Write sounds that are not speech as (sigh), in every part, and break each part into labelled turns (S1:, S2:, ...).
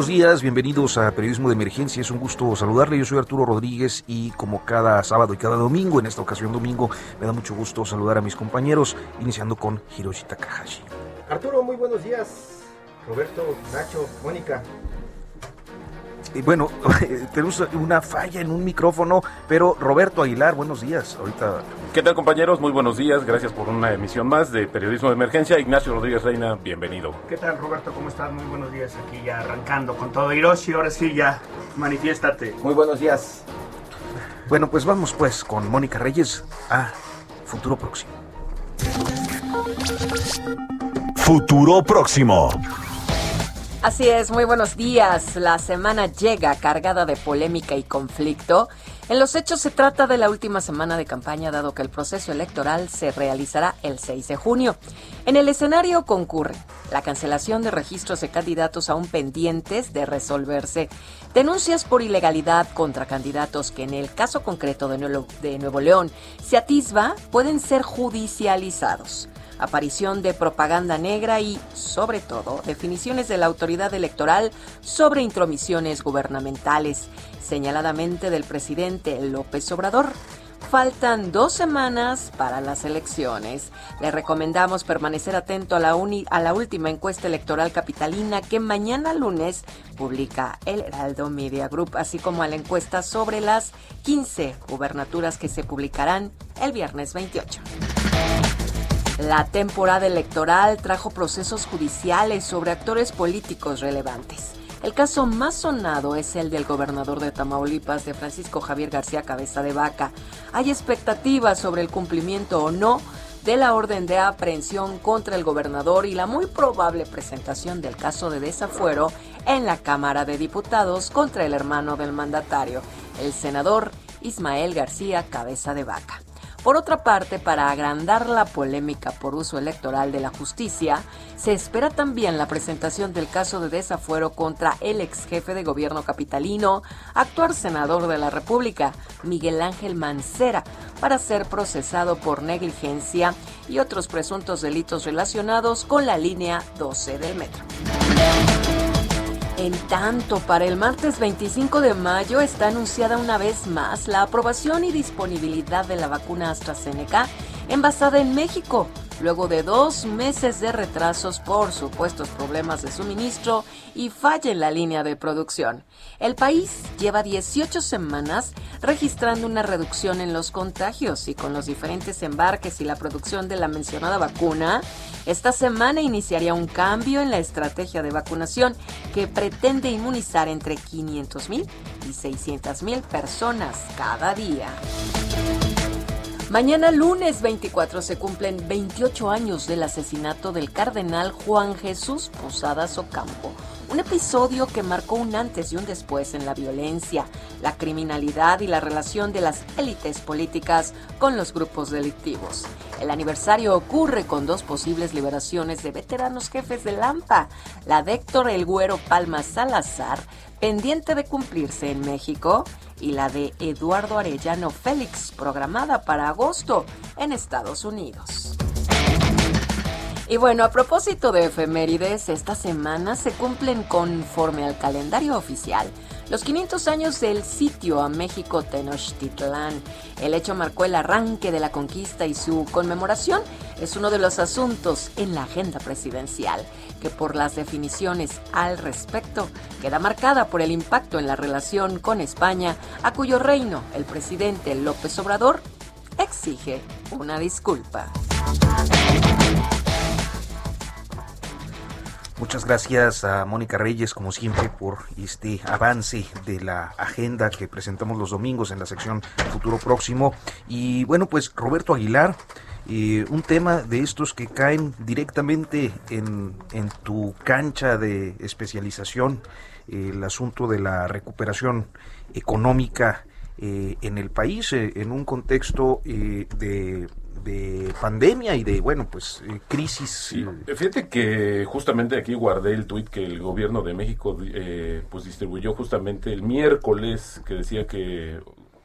S1: Buenos días, bienvenidos a Periodismo de Emergencia. Es un gusto saludarle. Yo soy Arturo Rodríguez y como cada sábado y cada domingo, en esta ocasión domingo, me da mucho gusto saludar a mis compañeros, iniciando con Hiroshi Takahashi.
S2: Arturo, muy buenos días. Roberto, Nacho, Mónica.
S1: Y bueno, (laughs) tenemos una falla en un micrófono, pero Roberto Aguilar, buenos días. Ahorita.
S3: ¿Qué tal compañeros? Muy buenos días. Gracias por una emisión más de Periodismo de Emergencia. Ignacio Rodríguez Reina, bienvenido.
S4: ¿Qué tal Roberto? ¿Cómo estás? Muy buenos días. Aquí ya arrancando con todo. Hiroshi, ahora sí ya, manifiéstate.
S2: Muy buenos días.
S1: Bueno, pues vamos pues con Mónica Reyes a Futuro Próximo.
S5: Futuro Próximo.
S6: Así es, muy buenos días. La semana llega cargada de polémica y conflicto. En los hechos se trata de la última semana de campaña, dado que el proceso electoral se realizará el 6 de junio. En el escenario concurre la cancelación de registros de candidatos aún pendientes de resolverse, denuncias por ilegalidad contra candidatos que en el caso concreto de Nuevo, León se atisba pueden ser judicializados aparición de propaganda negra y, sobre todo, definiciones de la autoridad electoral sobre intromisiones gubernamentales, señaladamente del presidente López Obrador. Faltan dos semanas para las elecciones. Le recomendamos permanecer atento a la, a la última encuesta electoral capitalina que mañana lunes publica el Heraldo Media Group, así como a la encuesta sobre las 15 gubernaturas que se publicarán el viernes 28. La temporada electoral trajo procesos judiciales sobre actores políticos relevantes. El caso más sonado es el del gobernador de Tamaulipas, de Francisco Javier García Cabeza de Vaca. Hay expectativas sobre el cumplimiento o no de la orden de aprehensión contra el gobernador y la muy probable presentación del caso de desafuero en la Cámara de Diputados contra el hermano del mandatario, el senador Ismael García Cabeza de Vaca. Por otra parte, para agrandar la polémica por uso electoral de la justicia, se espera también la presentación del caso de desafuero contra el ex jefe de gobierno capitalino, actual senador de la República, Miguel Ángel Mancera, para ser procesado por negligencia y otros presuntos delitos relacionados con la línea 12 del metro. En tanto, para el martes 25 de mayo está anunciada una vez más la aprobación y disponibilidad de la vacuna AstraZeneca envasada en México, luego de dos meses de retrasos por supuestos problemas de suministro y falla en la línea de producción. El país lleva 18 semanas registrando una reducción en los contagios y con los diferentes embarques y la producción de la mencionada vacuna, esta semana iniciaría un cambio en la estrategia de vacunación que pretende inmunizar entre 500.000 y 600.000 personas cada día. Mañana lunes 24 se cumplen 28 años del asesinato del cardenal Juan Jesús Posadas Ocampo, un episodio que marcó un antes y un después en la violencia, la criminalidad y la relación de las élites políticas con los grupos delictivos. El aniversario ocurre con dos posibles liberaciones de veteranos jefes de Lampa, la de Héctor El Güero Palma Salazar, pendiente de cumplirse en México, y la de Eduardo Arellano Félix, programada para agosto en Estados Unidos. Y bueno, a propósito de efemérides, esta semana se cumplen conforme al calendario oficial los 500 años del sitio a México Tenochtitlán. El hecho marcó el arranque de la conquista y su conmemoración es uno de los asuntos en la agenda presidencial, que por las definiciones al respecto queda marcada por el impacto en la relación con España, a cuyo reino el presidente López Obrador exige una disculpa.
S1: Muchas gracias a Mónica Reyes, como siempre, por este avance de la agenda que presentamos los domingos en la sección Futuro Próximo. Y bueno, pues Roberto Aguilar, eh, un tema de estos que caen directamente en, en tu cancha de especialización, el asunto de la recuperación económica eh, en el país, eh, en un contexto de de pandemia y de, bueno, pues eh, crisis.
S3: Eh. Fíjate que justamente aquí guardé el tuit que el gobierno de México eh, pues distribuyó justamente el miércoles que decía que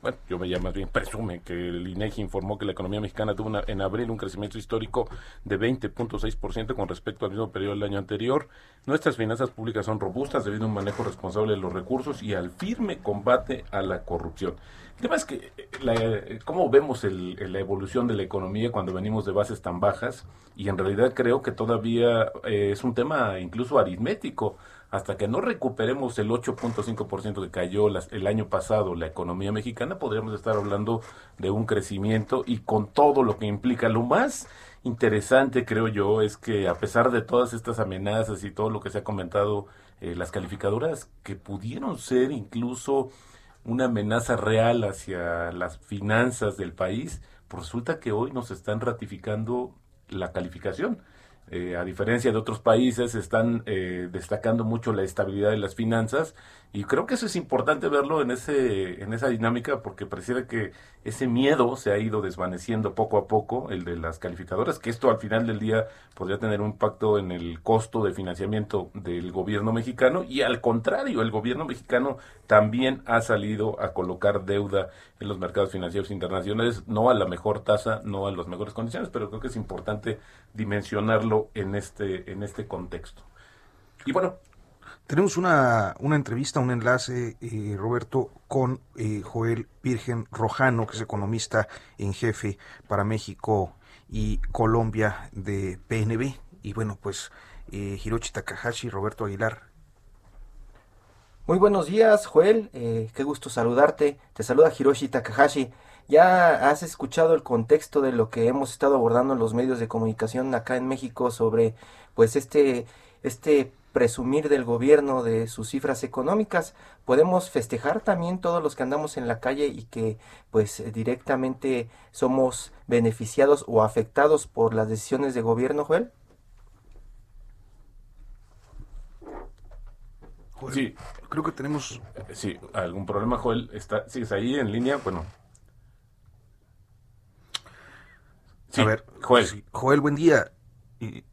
S3: bueno, yo me llamo bien, presume que el INEGI informó que la economía mexicana tuvo en abril un crecimiento histórico de 20.6% con respecto al mismo periodo del año anterior. Nuestras finanzas públicas son robustas debido a un manejo responsable de los recursos y al firme combate a la corrupción. El tema es que, la, ¿cómo vemos la evolución de la economía cuando venimos de bases tan bajas? Y en realidad creo que todavía eh, es un tema incluso aritmético hasta que no recuperemos el 8.5% que cayó el año pasado la economía mexicana, podríamos estar hablando de un crecimiento y con todo lo que implica. Lo más interesante, creo yo, es que a pesar de todas estas amenazas y todo lo que se ha comentado, eh, las calificadoras que pudieron ser incluso una amenaza real hacia las finanzas del país, resulta que hoy nos están ratificando la calificación. Eh, a diferencia de otros países, están eh, destacando mucho la estabilidad de las finanzas y creo que eso es importante verlo en, ese, en esa dinámica porque pareciera que ese miedo se ha ido desvaneciendo poco a poco, el de las calificadoras, que esto al final del día podría tener un impacto en el costo de financiamiento del gobierno mexicano y al contrario, el gobierno mexicano también ha salido a colocar deuda en los mercados financieros internacionales, no a la mejor tasa, no a las mejores condiciones, pero creo que es importante dimensionarlo en este, en este contexto. Y bueno,
S1: tenemos una, una entrevista, un enlace, eh, Roberto, con eh, Joel Virgen Rojano, que es economista en jefe para México y Colombia de PNB. Y bueno, pues eh, Hiroshi Takahashi, Roberto Aguilar.
S2: Muy buenos días, Joel. Eh, qué gusto saludarte. Te saluda Hiroshi Takahashi. Ya has escuchado el contexto de lo que hemos estado abordando en los medios de comunicación acá en México sobre pues este este presumir del gobierno de sus cifras económicas. Podemos festejar también todos los que andamos en la calle y que pues directamente somos beneficiados o afectados por las decisiones de gobierno, Joel.
S1: sí, creo que tenemos
S3: sí algún problema, Joel. Está, ¿Sigues ahí en línea? Bueno.
S1: Sí, A ver, Joel. Joel, buen día. Y,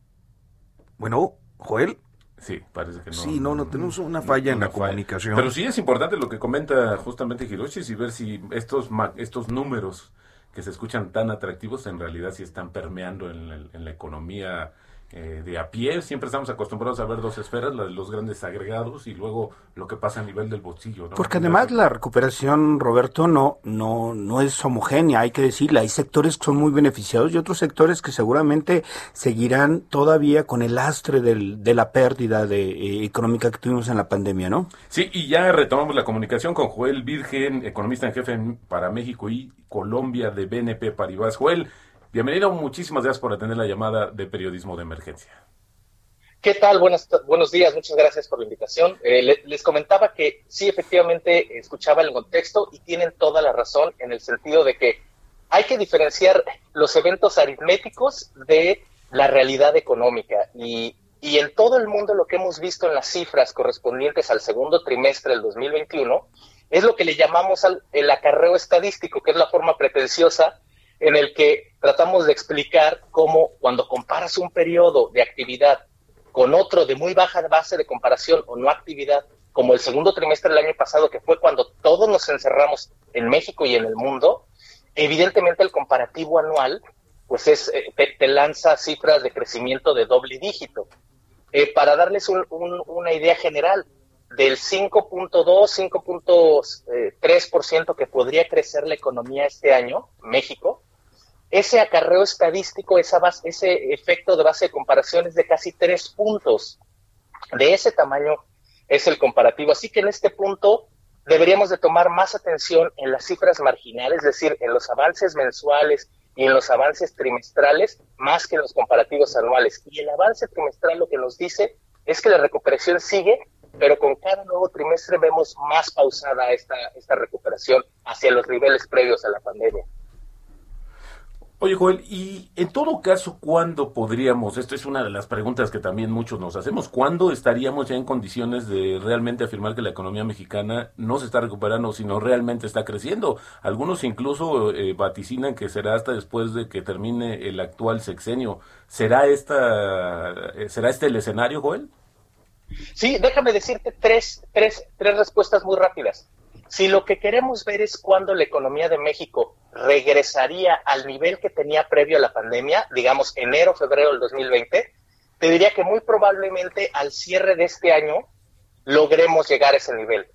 S1: bueno, Joel.
S3: Sí, parece que no.
S1: Sí, no, no tenemos una falla en la comunicación.
S3: Pero sí es importante lo que comenta justamente Hiroshi y ver si estos, estos números que se escuchan tan atractivos en realidad sí están permeando en, en la economía eh, de a pie. Siempre estamos acostumbrados a ver dos esferas, la de los grandes agregados y luego lo que pasa a nivel del bolsillo.
S7: Porque además la recuperación, Roberto, no, no, no es homogénea, hay que decirle. Hay sectores que son muy beneficiados y otros sectores que seguramente seguirán todavía con el lastre del, de la pérdida de, eh, económica que tuvimos en la pandemia, ¿no?
S3: Sí, y ya retomamos la comunicación con Joel Virgen, economista en jefe para México y Colombia de BNP Paribas. Joel, Bienvenido, muchísimas gracias por atender la llamada de periodismo de emergencia.
S8: ¿Qué tal? Buenos, buenos días, muchas gracias por la invitación. Eh, les comentaba que sí, efectivamente, escuchaba el contexto y tienen toda la razón en el sentido de que hay que diferenciar los eventos aritméticos de la realidad económica. Y, y en todo el mundo lo que hemos visto en las cifras correspondientes al segundo trimestre del 2021 es lo que le llamamos el acarreo estadístico, que es la forma pretenciosa en el que tratamos de explicar cómo cuando comparas un periodo de actividad con otro de muy baja base de comparación o no actividad, como el segundo trimestre del año pasado, que fue cuando todos nos encerramos en México y en el mundo, evidentemente el comparativo anual pues es, eh, te, lanza cifras de crecimiento de doble dígito. Eh, para darles una idea general, del 5.2, 5.3% que podría crecer la economía este año, México, ese acarreo estadístico, esa ese efecto de base de comparación es de casi tres puntos. De ese tamaño es el comparativo. Así que en este punto deberíamos de tomar más atención en las cifras marginales, es decir, en los avances mensuales y en los avances trimestrales, más que en los comparativos anuales. Y el avance trimestral lo que nos dice es que la recuperación sigue, pero con cada nuevo trimestre vemos más pausada esta recuperación hacia los niveles previos a la pandemia.
S3: Oye, Joel, y en todo caso, ¿cuándo podríamos, esto es una de las preguntas que también muchos nos hacemos, ¿cuándo estaríamos ya en condiciones de realmente afirmar que la economía mexicana no se está recuperando, sino realmente está creciendo? Algunos incluso eh, vaticinan que será hasta después de que termine el actual sexenio. ¿Será, esta, eh, ¿será este el escenario, Joel?
S8: Sí, déjame decirte tres, tres, tres respuestas muy rápidas. Si lo que queremos ver es cuándo la economía de México regresaría al nivel que tenía previo a la pandemia, digamos enero, febrero del 2020, te diría que muy probablemente al cierre de este año logremos llegar a ese nivel.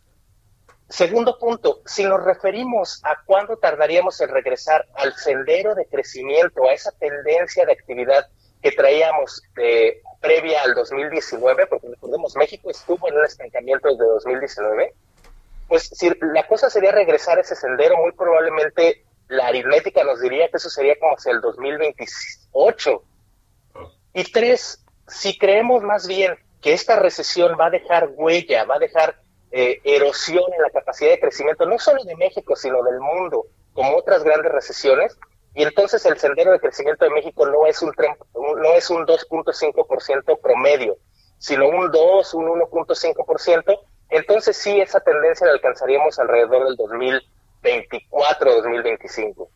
S8: Segundo punto, si nos referimos a cuándo tardaríamos en regresar al sendero de crecimiento, a esa tendencia de actividad que traíamos de, previa al 2019, porque recordemos, México estuvo en un estancamiento desde 2019, pues si la cosa sería regresar a ese sendero, muy probablemente la aritmética nos diría que eso sería como hacia el 2028. Y tres, si creemos más bien que esta recesión va a dejar huella, va a dejar eh, erosión en la capacidad de crecimiento, no solo de México, sino del mundo, como otras grandes recesiones, y entonces el sendero de crecimiento de México no es un, no es un 2.5% promedio, sino un 2, un 1.5%, entonces sí, esa tendencia la alcanzaríamos alrededor del 2024, 2025.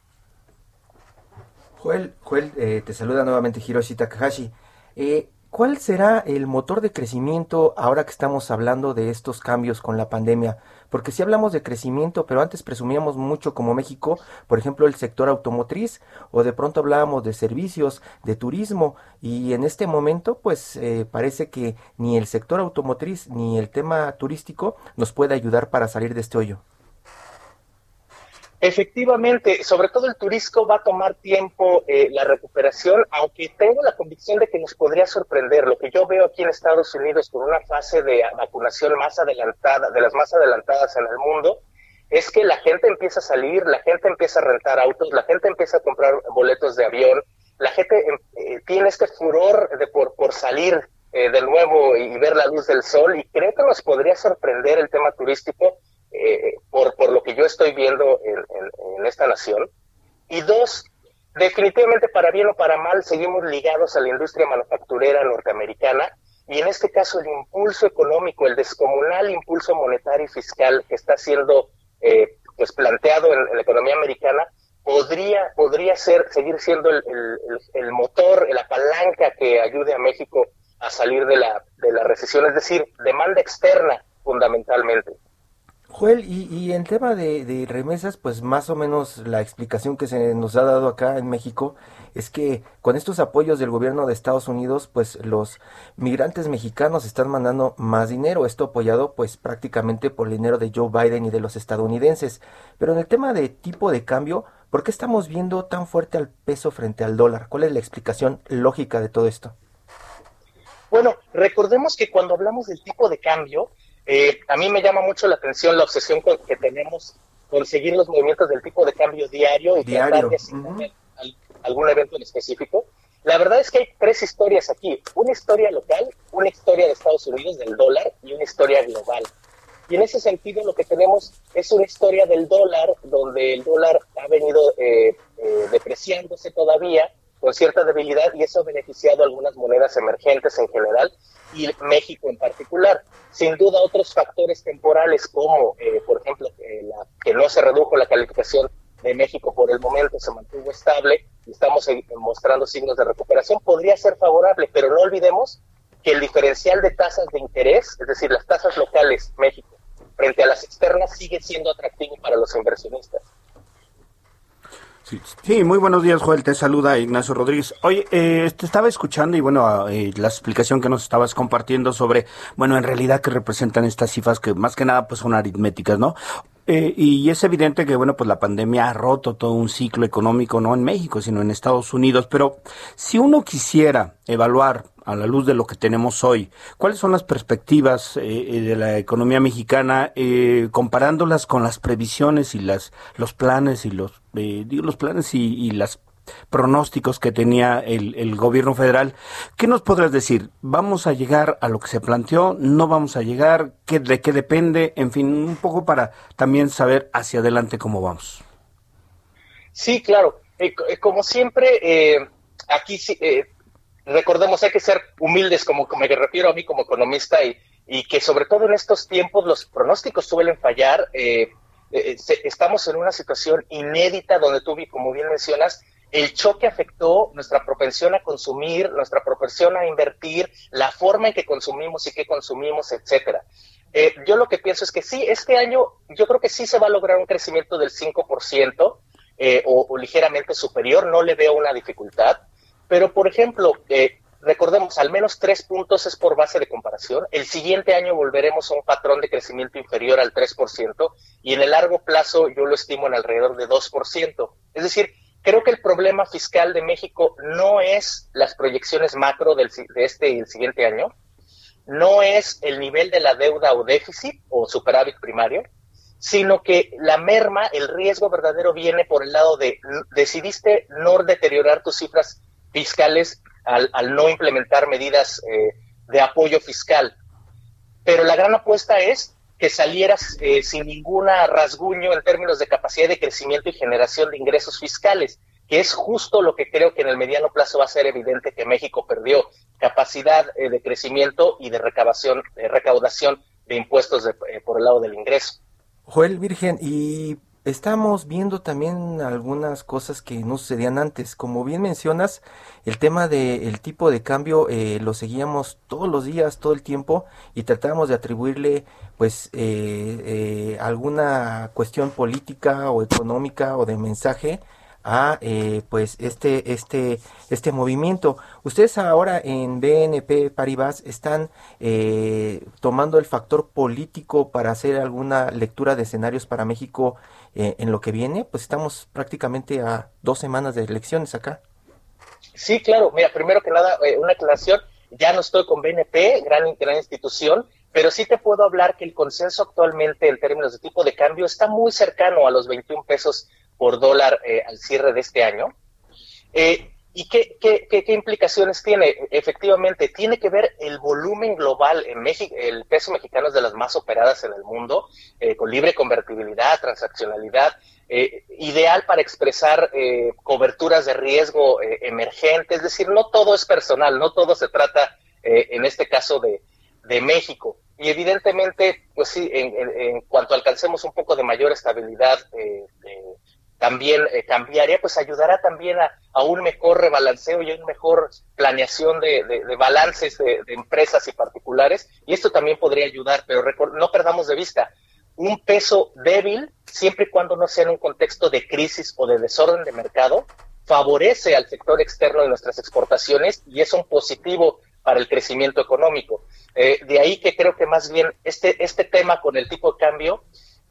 S2: Joel, Joel eh, te saluda nuevamente Hiroshi Takahashi. Eh, ¿Cuál será el motor de crecimiento ahora que estamos hablando de estos cambios con la pandemia? Porque si hablamos de crecimiento, pero antes presumíamos mucho como México, por ejemplo, el sector automotriz, o de pronto hablábamos de servicios, de turismo, y en este momento, pues eh, parece que ni el sector automotriz ni el tema turístico nos puede ayudar para salir de este hoyo.
S8: Efectivamente, sobre todo el turismo va a tomar tiempo eh, la recuperación, aunque tengo la convicción de que nos podría sorprender. Lo que yo veo aquí en Estados Unidos con una fase de vacunación más adelantada, de las más adelantadas en el mundo, es que la gente empieza a salir, la gente empieza a rentar autos, la gente empieza a comprar boletos de avión, la gente em, eh, tiene este furor de por, salir eh, de nuevo y ver la luz del sol y creo que nos podría sorprender el tema turístico eh, por, por lo que yo estoy viendo en, esta nación. Y dos, definitivamente para bien o para mal seguimos ligados a la industria manufacturera norteamericana y en este caso el impulso económico, el descomunal impulso monetario y fiscal que está siendo eh, pues planteado en, la economía americana podría, podría ser, seguir siendo el, el, motor, la palanca que ayude a México a salir de la, de la recesión, es decir, demanda externa fundamentalmente.
S2: Joel, y, y en tema de, remesas, pues más o menos la explicación que se nos ha dado acá en México es que con estos apoyos del gobierno de Estados Unidos, pues los migrantes mexicanos están mandando más dinero, esto apoyado pues prácticamente por el dinero de Joe Biden y de los estadounidenses. Pero en el tema de tipo de cambio, ¿por qué estamos viendo tan fuerte al peso frente al dólar? ¿Cuál es la explicación lógica de todo esto?
S8: Bueno, recordemos que cuando hablamos del tipo de cambio, eh, a mí me llama mucho la atención la obsesión que tenemos con seguir los movimientos del tipo de cambio diario y
S2: diario.
S8: algún evento en específico. La verdad es que hay tres historias aquí. Una historia local, una historia de Estados Unidos del dólar y una historia global. Y en ese sentido lo que tenemos es una historia del dólar, donde el dólar ha venido eh, eh, depreciándose todavía con cierta debilidad y eso ha beneficiado algunas monedas emergentes en general y México en particular. Sin duda otros factores temporales como, eh, por ejemplo, que no se redujo la calificación de México por el momento, se mantuvo estable y estamos mostrando signos de recuperación, podría ser favorable, pero no olvidemos que el diferencial de tasas de interés, es decir, las tasas locales México, frente a las externas, sigue siendo atractivo para los inversionistas.
S7: Sí. muy buenos días, Joel. Te saluda Ignacio Rodríguez. Oye, eh, te estaba escuchando y bueno, eh, la explicación que nos estabas compartiendo sobre, bueno, en realidad que representan estas cifras que más que nada pues son aritméticas, ¿no? Eh, y es evidente que, bueno, pues la pandemia ha roto todo un ciclo económico, no en México, sino en Estados Unidos. Pero si uno quisiera evaluar a la luz de lo que tenemos hoy, ¿cuáles son las perspectivas eh, eh, de la economía mexicana eh, comparándolas con las previsiones y las los planes y los digo, los planes y, las pronósticos que tenía el, el, gobierno federal. ¿Qué nos podrás decir? ¿Vamos a llegar a lo que se planteó? ¿No vamos a llegar? ¿Qué, ¿De qué depende? En fin, un poco para también saber hacia adelante cómo vamos.
S8: Sí, claro. Eh, eh, como siempre, eh, aquí sí, recordemos, hay que ser humildes, como, me refiero a mí como economista, y, y que sobre todo en estos tiempos los pronósticos suelen fallar. estamos en una situación inédita donde tú, como bien mencionas, el choque afectó nuestra propensión a consumir, nuestra propensión a invertir, la forma en que consumimos y qué consumimos, etcétera. yo lo que pienso es que sí, este año yo creo que sí se va a lograr un crecimiento del 5%, eh, o, ligeramente superior, no le veo una dificultad. Pero, por ejemplo, eh, recordemos, al menos tres puntos es por base de comparación. El siguiente año volveremos a un patrón de crecimiento inferior al 3% y en el largo plazo yo lo estimo en alrededor de 2%. Es decir, creo que el problema fiscal de México no es las proyecciones macro del, de este y el siguiente año, no es el nivel de la deuda o déficit o superávit primario, sino que la merma, el riesgo verdadero viene por el lado de decidiste no deteriorar tus cifras fiscales al, no implementar medidas eh, de apoyo fiscal. Pero la gran apuesta es que salieras eh, sin ninguna rasguño en términos de capacidad de crecimiento y generación de ingresos fiscales, que es justo lo que creo que en el mediano plazo va a ser evidente que México perdió, capacidad eh, de crecimiento y de recaudación, recaudación de impuestos por el lado del ingreso.
S2: Joel Virgen, y estamos viendo también algunas cosas que no sucedían antes. Como bien mencionas, el tema del tipo de cambio eh, lo seguíamos todos los días, todo el tiempo, y tratábamos de atribuirle pues eh, eh, alguna cuestión política o económica o de mensaje a eh, pues este este este movimiento ustedes ahora en BNP Paribas están eh, tomando el factor político para hacer alguna lectura de escenarios para México eh, en lo que viene pues estamos prácticamente a dos semanas de elecciones acá.
S8: Sí claro. Mira primero que nada una aclaración. Ya no estoy con BNP gran gran institución pero sí te puedo hablar que el consenso actualmente en términos de tipo de cambio está muy cercano a los 21 pesos por dólar eh, al cierre de este año. Eh, ¿Y qué, qué, qué, implicaciones tiene? Efectivamente, tiene que ver el volumen global en México. El peso mexicano es de las más operadas en el mundo, eh, con libre convertibilidad, transaccionalidad, ideal para expresar coberturas de riesgo emergentes. Es decir, no todo es personal, no todo se trata, en este caso, de, de México. Y evidentemente, pues sí, en, en, cuanto alcancemos un poco de mayor estabilidad eh, también eh, cambiaría, pues ayudará también a, un mejor rebalanceo y a una mejor planeación de, balances de, empresas y particulares. Y esto también podría ayudar, pero no perdamos de vista, un peso débil, siempre y cuando no sea en un contexto de crisis o de desorden de mercado, favorece al sector externo de nuestras exportaciones y es un positivo para el crecimiento económico. Eh, de ahí que creo que más bien este, este tema con el tipo de cambio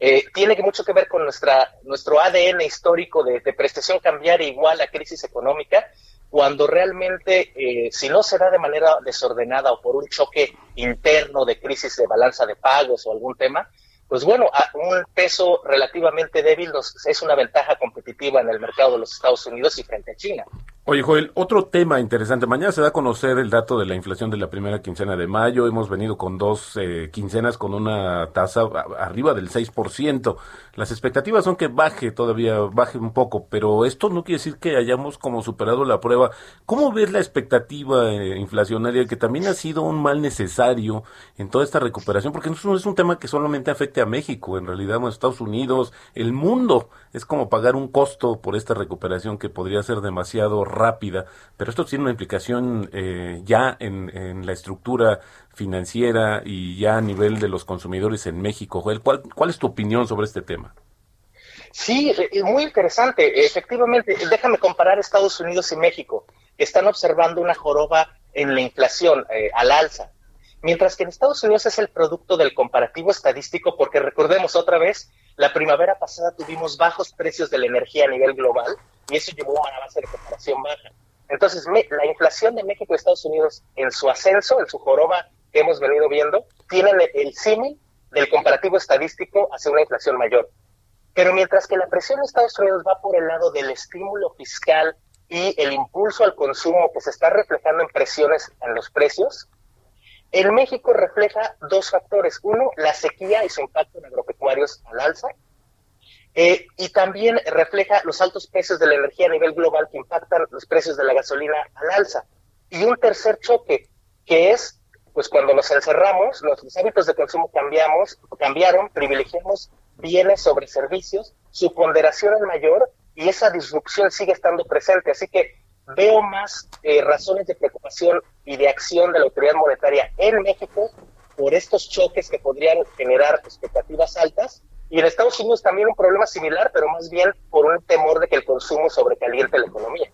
S8: eh, tiene mucho que ver con nuestra, nuestro ADN histórico de, prestación cambiaria igual a crisis económica, cuando realmente, eh, si no se da de manera desordenada o por un choque interno de crisis de balanza de pagos o algún tema, pues bueno, un peso relativamente débil es una ventaja competitiva en el mercado de los Estados Unidos y frente a China.
S3: Oye, Joel, otro tema interesante. Mañana se da a conocer el dato de la inflación de la primera quincena de mayo. Hemos venido con dos eh, quincenas con una tasa arriba del 6%. Las expectativas son que baje todavía, baje un poco, pero esto no quiere decir que hayamos como superado la prueba. ¿Cómo ves la expectativa eh, inflacionaria que también ha sido un mal necesario en toda esta recuperación? Porque no es un tema que solamente afecte a México, en realidad a Estados Unidos, el mundo. Es como pagar un costo por esta recuperación que podría ser demasiado rápida, pero esto tiene una implicación eh, ya en, la estructura financiera y ya a nivel de los consumidores en México. Joel, ¿cuál, cuál es tu opinión sobre este tema?
S8: Sí, muy interesante. Efectivamente, déjame comparar Estados Unidos y México, que están observando una joroba en la inflación eh, al alza, mientras que en Estados Unidos es el producto del comparativo estadístico, porque recordemos otra vez, la primavera pasada tuvimos bajos precios de la energía a nivel global y eso llevó a una base de comparación baja. Entonces, la inflación de México y Estados Unidos en su ascenso, en su joroba que hemos venido viendo, tienen el símil del comparativo estadístico hacia una inflación mayor. Pero mientras que la presión de Estados Unidos va por el lado del estímulo fiscal y el impulso al consumo que se está reflejando en presiones en los precios, en México refleja dos factores. Uno, la sequía y su impacto en agropecuarios al alza. Eh, y también refleja los altos precios de la energía a nivel global que impactan los precios de la gasolina al alza. Y un tercer choque, que es, pues cuando nos encerramos, los hábitos de consumo cambiamos, cambiaron, privilegiamos bienes sobre servicios, su ponderación es mayor y esa disrupción sigue estando presente. Así que veo más eh, razones de preocupación y de acción de la autoridad monetaria en México por estos choques que podrían generar expectativas altas. Y en Estados Unidos también un problema similar, pero más bien por un temor de que el consumo sobrecaliente la economía.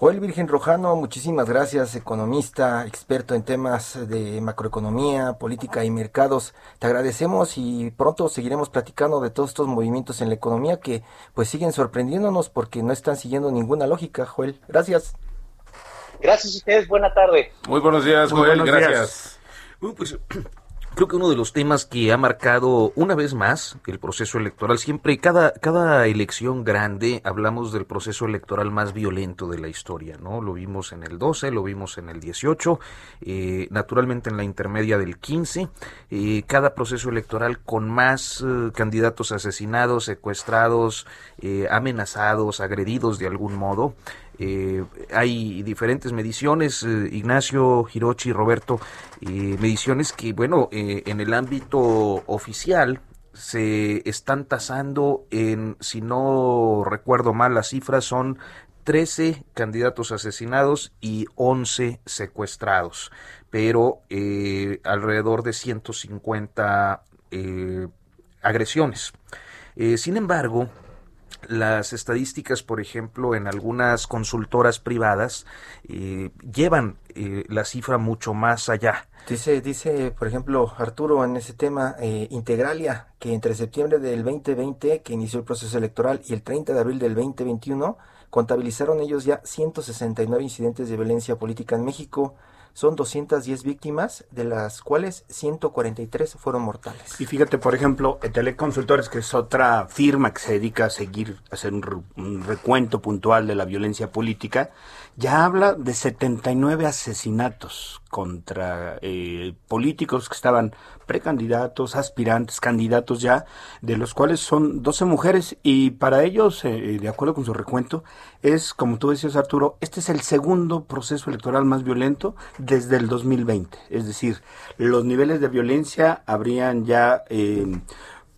S2: Joel Virgen Rojano, muchísimas gracias, economista, experto en temas de macroeconomía, política y mercados. Te agradecemos y pronto seguiremos platicando de todos estos movimientos en la economía que pues siguen sorprendiéndonos porque no están siguiendo ninguna lógica, Joel. Gracias.
S8: Gracias a ustedes, buena tarde.
S3: Muy buenos días, Joel, gracias.
S1: pues (clears throat) Creo que uno de los temas que ha marcado una vez más el proceso electoral, siempre, cada, cada elección grande, hablamos del proceso electoral más violento de la historia, ¿no? Lo vimos en el 12, lo vimos en el 18, eh, naturalmente en la intermedia del 15, eh, cada proceso electoral con más eh, candidatos asesinados, secuestrados, amenazados, agredidos de algún modo. Eh, hay diferentes mediciones, eh, Ignacio, Hirochi, Roberto, eh, mediciones que, bueno, en el ámbito oficial se están tasando en, si no recuerdo mal, las cifras son 13 candidatos asesinados y 11 secuestrados, pero alrededor de 150 agresiones. sin embargo, las estadísticas, por ejemplo, en algunas consultoras privadas eh, llevan eh, la cifra mucho más allá.
S2: Dice, dice, por ejemplo, Arturo en ese tema, eh, Integralia, que entre septiembre del 2020, que inició el proceso electoral, y el 30 de abril del 2021, contabilizaron ellos ya 169 incidentes de violencia política en México, son 210 víctimas, de las cuales 143 fueron mortales.
S7: Y fíjate, por ejemplo, Teleconsultores, que es otra firma que se dedica a seguir, hacer un, recuento puntual de la violencia política, ya habla de 79 asesinatos contra eh, políticos que estaban precandidatos, aspirantes, candidatos ya, de los cuales son 12 mujeres y para ellos, eh, de acuerdo con su recuento, es, como tú decías Arturo, este es el segundo proceso electoral más violento desde el 2020. Es decir, los niveles de violencia habrían ya... Eh,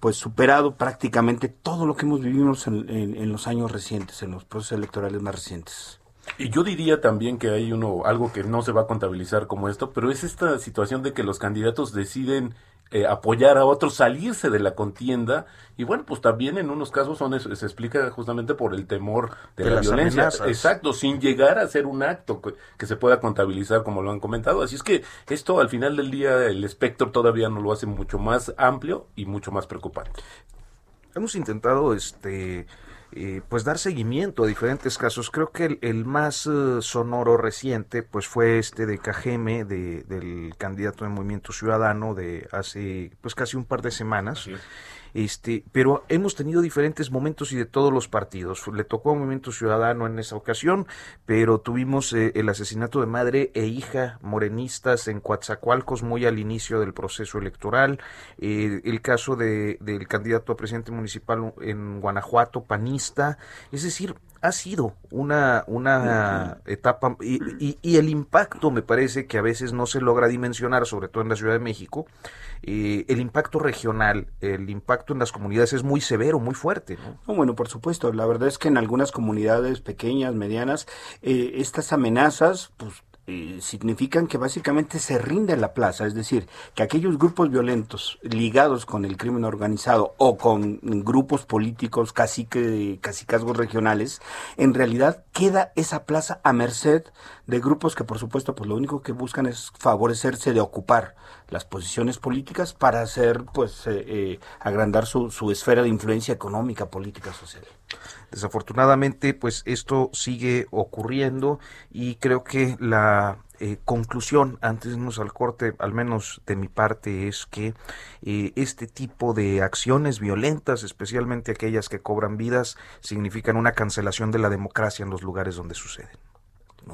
S7: pues superado prácticamente todo lo que hemos vivido en los años recientes, en los procesos electorales más recientes.
S3: Y yo diría también que hay uno, algo que no se va a contabilizar como esto, pero es esta situación de que los candidatos deciden eh, apoyar a otros, salirse de la contienda. Y bueno, pues también en unos casos son se explica justamente por el temor de, la violencia. Exacto, sin llegar a ser un acto que, que, se pueda contabilizar como lo han comentado. Así es que esto al final del día el espectro todavía no lo hace mucho más amplio y mucho más preocupante.
S1: Hemos intentado este eh, pues dar seguimiento a diferentes casos. Creo que el, más eh, sonoro reciente pues fue este de Cajeme, de, del candidato de Movimiento Ciudadano de hace pues casi un par de semanas. Este, pero hemos tenido diferentes momentos y de todos los partidos. Le tocó a Movimiento Ciudadano en esa ocasión, pero tuvimos eh, el asesinato de madre e hija morenistas en Coatzacoalcos muy al inicio del proceso electoral. Eh, el caso de, del candidato a presidente municipal en Guanajuato, panista. Es decir, ha sido una, una etapa y, y, el impacto me parece que a veces no se logra dimensionar, sobre todo en la Ciudad de México, eh, el impacto regional, el impacto en las comunidades es muy severo, muy fuerte.
S7: ¿no? bueno, por supuesto, la verdad es que en algunas comunidades pequeñas, medianas, eh, estas amenazas, pues eh, significan que básicamente se rinde la plaza, es decir, que aquellos grupos violentos ligados con el crimen organizado o con grupos políticos cacique, cacicazgos regionales, en realidad queda esa plaza a merced de grupos que por supuesto pues lo único que buscan es favorecerse de ocupar las posiciones políticas para hacer pues eh, eh, agrandar su, su esfera de influencia económica, política, social.
S1: Desafortunadamente, pues esto sigue ocurriendo y creo que la eh, conclusión, antes de irnos al corte, al menos de mi parte, es que eh, este tipo de acciones violentas, especialmente aquellas que cobran vidas, significan una cancelación de la democracia en los lugares donde suceden.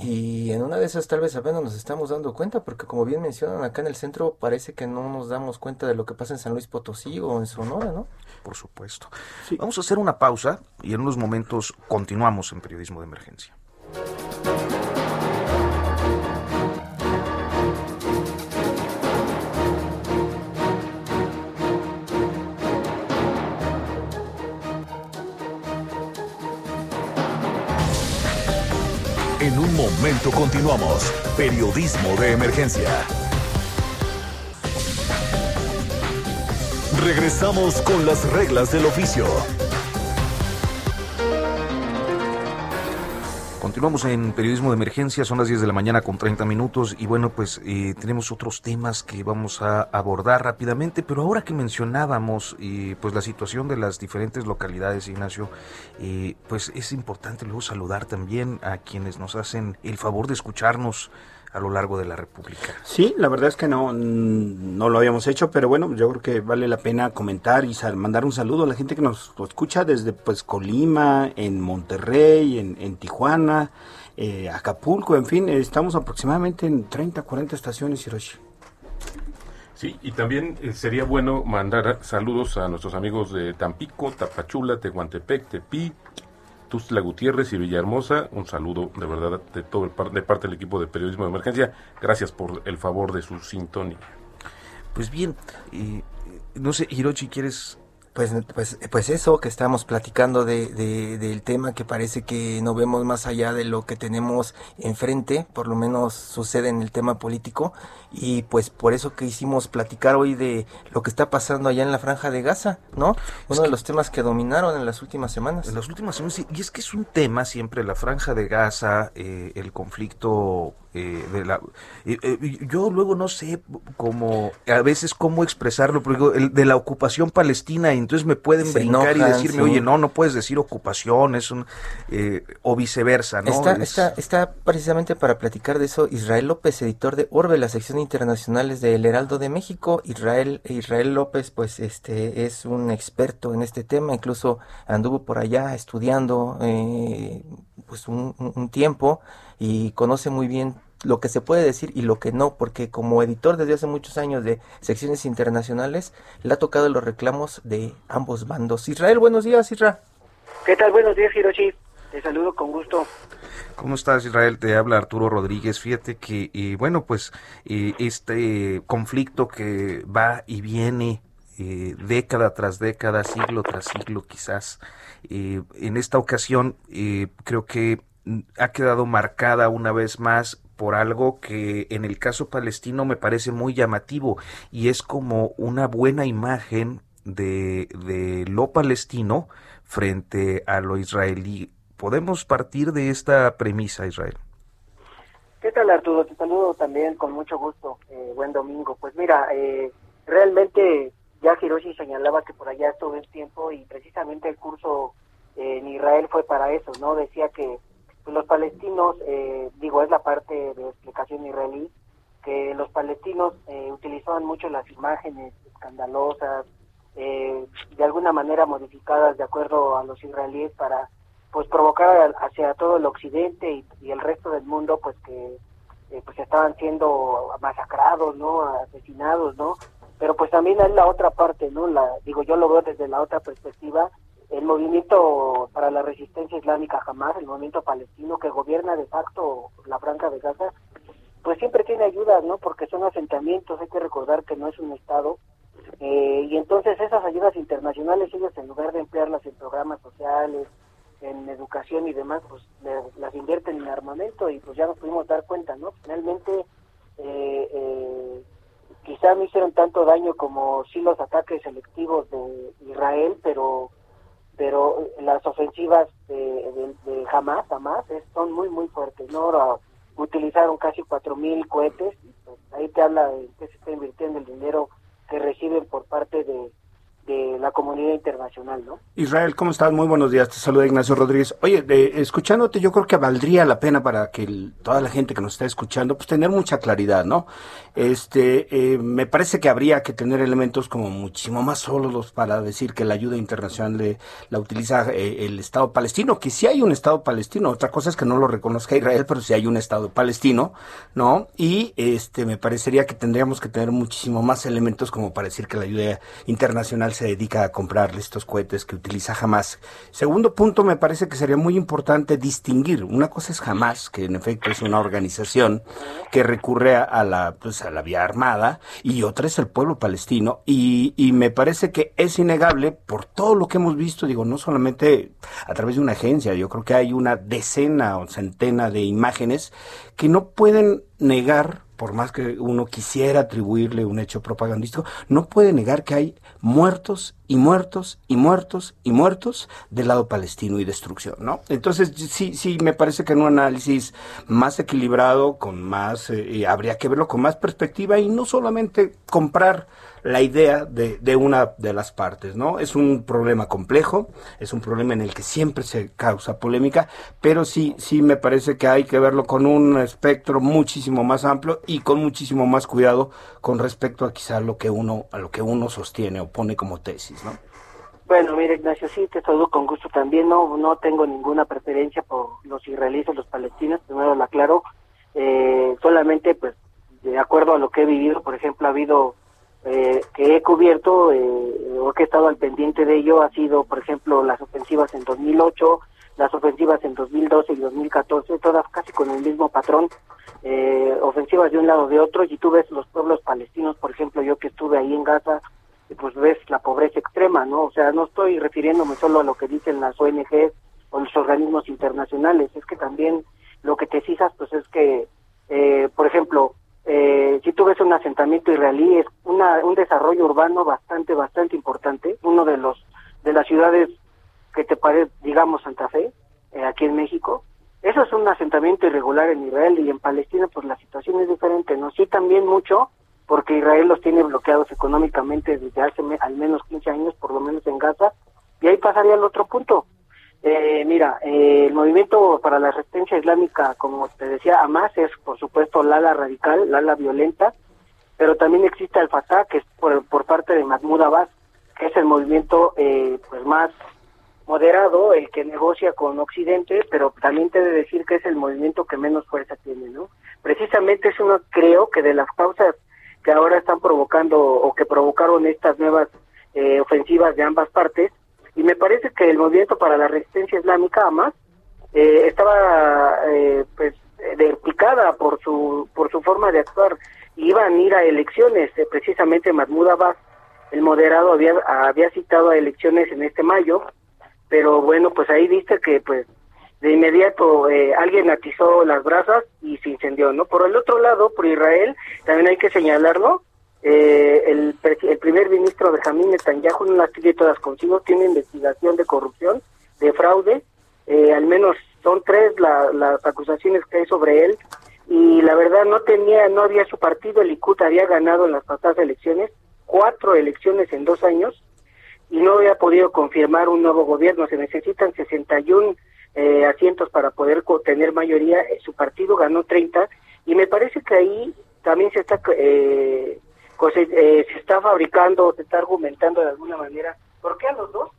S2: Y en una de esas tal vez apenas nos estamos dando cuenta, porque como bien mencionan, acá en el centro parece que no nos damos cuenta de lo que pasa en San Luis Potosí o en Sonora, ¿no?
S1: Por supuesto. Vamos a hacer una pausa y en unos momentos continuamos en Periodismo de Emergencia.
S5: En un momento continuamos. Periodismo de emergencia. Regresamos con las reglas del oficio.
S1: Continuamos en periodismo de emergencia, son las 10 de la mañana con 30 minutos y bueno, pues eh, tenemos otros temas que vamos a abordar rápidamente, pero ahora que mencionábamos eh, pues la situación de las diferentes localidades, Ignacio, eh, pues es importante luego saludar también a quienes nos hacen el favor de escucharnos a lo largo de la República.
S7: Sí, la verdad es que no, no lo habíamos hecho, pero bueno, yo creo que vale la pena comentar y mandar un saludo a la gente que nos escucha desde pues Colima, en Monterrey, en, en Tijuana, eh, Acapulco, en fin, estamos aproximadamente en 30, 40 estaciones, Hiroshi.
S3: Sí, y también eh, sería bueno mandar saludos a nuestros amigos de Tampico, Tapachula, Tehuantepec, Tepi, Tustla Gutiérrez y Villahermosa. Un saludo de verdad de todo el de parte del equipo de periodismo de emergencia. Gracias por el favor de su sintonía.
S1: Pues bien, no sé, Hirochi, ¿quieres
S2: pues, pues, pues eso que estamos platicando de, del tema que parece que no vemos más allá de lo que tenemos enfrente, por lo menos sucede en el tema político, y pues por eso que hicimos platicar hoy de lo que está pasando allá en la franja de Gaza, ¿no? Uno de los temas que dominaron en las últimas semanas.
S1: En las últimas semanas, y es que es un tema siempre, la franja de Gaza, eh, el conflicto eh, de la eh, yo luego no sé cómo a veces cómo expresarlo porque el, de la ocupación palestina y entonces me pueden brincar y decirme oye no no puedes decir ocupación es un o viceversa no
S2: está, está, está precisamente para platicar de eso Israel López editor de Orbe la sección internacionales del Heraldo de México. Israel, Israel López, pues este es un experto en este tema, incluso anduvo por allá estudiando eh, pues un, tiempo y conoce muy bien lo que se puede decir y lo que no, porque como editor desde hace muchos años de secciones internacionales, le ha tocado los reclamos de ambos bandos. Israel, buenos días, Israel.
S9: ¿Qué tal? Buenos días, Hiroshi. Te saludo con gusto.
S1: ¿Cómo estás, Israel? Te habla Arturo Rodríguez. Fíjate que, eh, bueno, pues eh, este conflicto que va y viene eh, década tras década, siglo tras siglo quizás, en esta ocasión creo que ha quedado marcada una vez más por algo que en el caso palestino me parece muy llamativo y es como una buena imagen de, lo palestino frente a lo israelí podemos partir de esta premisa, Israel.
S9: ¿Qué tal, Arturo? Te saludo también con mucho gusto. Eh, buen domingo. Pues mira, eh, realmente ya Hiroshi señalaba que por allá estuvo el tiempo y precisamente el curso eh, en Israel fue para eso, ¿no? Decía que los palestinos, digo, es la parte de explicación israelí, que los palestinos utilizaban mucho las imágenes escandalosas, de alguna manera modificadas de acuerdo a los israelíes para pues provocar hacia todo el occidente y, el resto del mundo pues que eh, pues estaban siendo masacrados no asesinados no pero pues también hay la otra parte no la digo yo lo veo desde la otra perspectiva el movimiento para la resistencia islámica jamás el movimiento palestino que gobierna de facto la franja de Gaza pues siempre tiene ayudas no porque son asentamientos hay que recordar que no es un estado eh, y entonces esas ayudas internacionales ellos en lugar de emplearlas en programas sociales en educación y demás, pues las invierten en armamento y pues ya nos pudimos dar cuenta, ¿no? Finalmente, eh, eh, quizá no hicieron tanto daño como sí los ataques selectivos de Israel, pero pero las ofensivas de, de, Hamas, Hamas son muy, muy fuertes, ¿no? Utilizaron casi 4.000 cohetes, pues ahí te habla de que se está invirtiendo el dinero que reciben por parte de, de la comunidad internacional, ¿no?
S7: Israel, ¿cómo estás? Muy buenos días. Te saluda Ignacio Rodríguez. Oye, de, escuchándote, yo creo que valdría la pena para que toda la gente que nos está escuchando, pues tener mucha claridad, ¿no? Este, eh, me parece que habría que tener elementos como muchísimo más sólidos para decir que la ayuda internacional la utiliza eh, el Estado palestino, que sí hay un Estado palestino. Otra cosa es que no lo reconozca Israel, pero sí hay un Estado palestino, ¿no? Y este, me parecería que tendríamos que tener muchísimo más elementos como para decir que la ayuda internacional se dedica a comprarle estos cohetes que utiliza Hamas. Segundo punto, me parece que sería muy importante distinguir. Una cosa es Hamas, que en efecto es una organización que recurre a, la, pues, a la vía armada, y otra es el pueblo palestino. Y, y me parece que es innegable por todo lo que hemos visto, digo, no solamente a través de una agencia, yo creo que hay una decena o centena de imágenes que no pueden negar por más que uno quisiera atribuirle un hecho propagandístico, no puede negar que hay muertos y muertos y muertos y muertos del lado palestino y destrucción, ¿no? Entonces, sí, sí, me parece que en un análisis más equilibrado, con más, eh, habría que verlo con más perspectiva y no solamente comprar la idea de, de, una de las partes, ¿no? Es un problema complejo, es un problema en el que siempre se causa polémica, pero sí, sí me parece que hay que verlo con un espectro muchísimo más amplio y con muchísimo más cuidado con respecto a quizá lo que uno, a lo que uno sostiene o pone como tesis, ¿no?
S9: Bueno, mire Ignacio, sí, te saludo con gusto también, no, no tengo ninguna preferencia por los israelíes o los palestinos, primero lo aclaro, eh, solamente pues de acuerdo a lo que he vivido, por ejemplo, ha habido eh, que he cubierto eh, o que he estado al pendiente de ello ha sido, por ejemplo, las ofensivas en 2008, las ofensivas en 2012 y 2014, todas casi con el mismo patrón, eh, ofensivas de un lado de otro, y tú ves los pueblos palestinos, por ejemplo, yo que estuve ahí en Gaza, pues ves la pobreza extrema, ¿no? O sea, no estoy refiriéndome solo a lo que dicen las ONGs o los organismos internacionales, es que también lo que te fijas, pues es que, por ejemplo, eh, si tú ves un asentamiento israelí, es una, un desarrollo urbano bastante, bastante importante, uno de los de las ciudades que te parece, digamos, Santa Fe, eh, aquí en México. Eso es un asentamiento irregular en Israel y en Palestina, pues la situación es diferente, ¿no? Sí, también mucho, porque Israel los tiene bloqueados económicamente desde hace al menos 15 años, por lo menos en Gaza, y ahí pasaría al otro punto. Eh, mira, eh, el movimiento para la resistencia islámica, como te decía, Hamas es, por supuesto, la ala radical, la ala violenta, pero también existe el Fatah, que es por, por parte de Mahmoud Abbas, que es el movimiento eh, pues más moderado, el que negocia con Occidente, pero también te de decir que es el movimiento que menos fuerza tiene, ¿no? Precisamente es uno, creo que de las causas que ahora están provocando o que provocaron estas nuevas eh, ofensivas de ambas partes, y me parece que el movimiento para la resistencia islámica, además, eh, estaba eh, pues picada por su por su forma de actuar. Iban a ir a elecciones, eh, precisamente Mahmoud Abbas, el moderado, había, había citado a elecciones en este mayo, pero bueno, pues ahí viste que pues de inmediato eh, alguien atizó las brasas y se incendió, ¿no? Por el otro lado, por Israel, también hay que señalarlo, eh, el, el, primer ministro Benjamín Netanyahu no las tiene todas consigo, tiene investigación de corrupción, de fraude, eh, al menos son tres las acusaciones que hay sobre él y la verdad no tenía, no había su partido, el Likud había ganado en las pasadas elecciones, cuatro elecciones en dos años y no había podido confirmar un nuevo gobierno, se necesitan 61 eh, asientos para poder tener mayoría, su partido ganó 30 y me parece que ahí también se está eh, eh, se está fabricando, se está argumentando de alguna manera. ¿Por qué a los dos?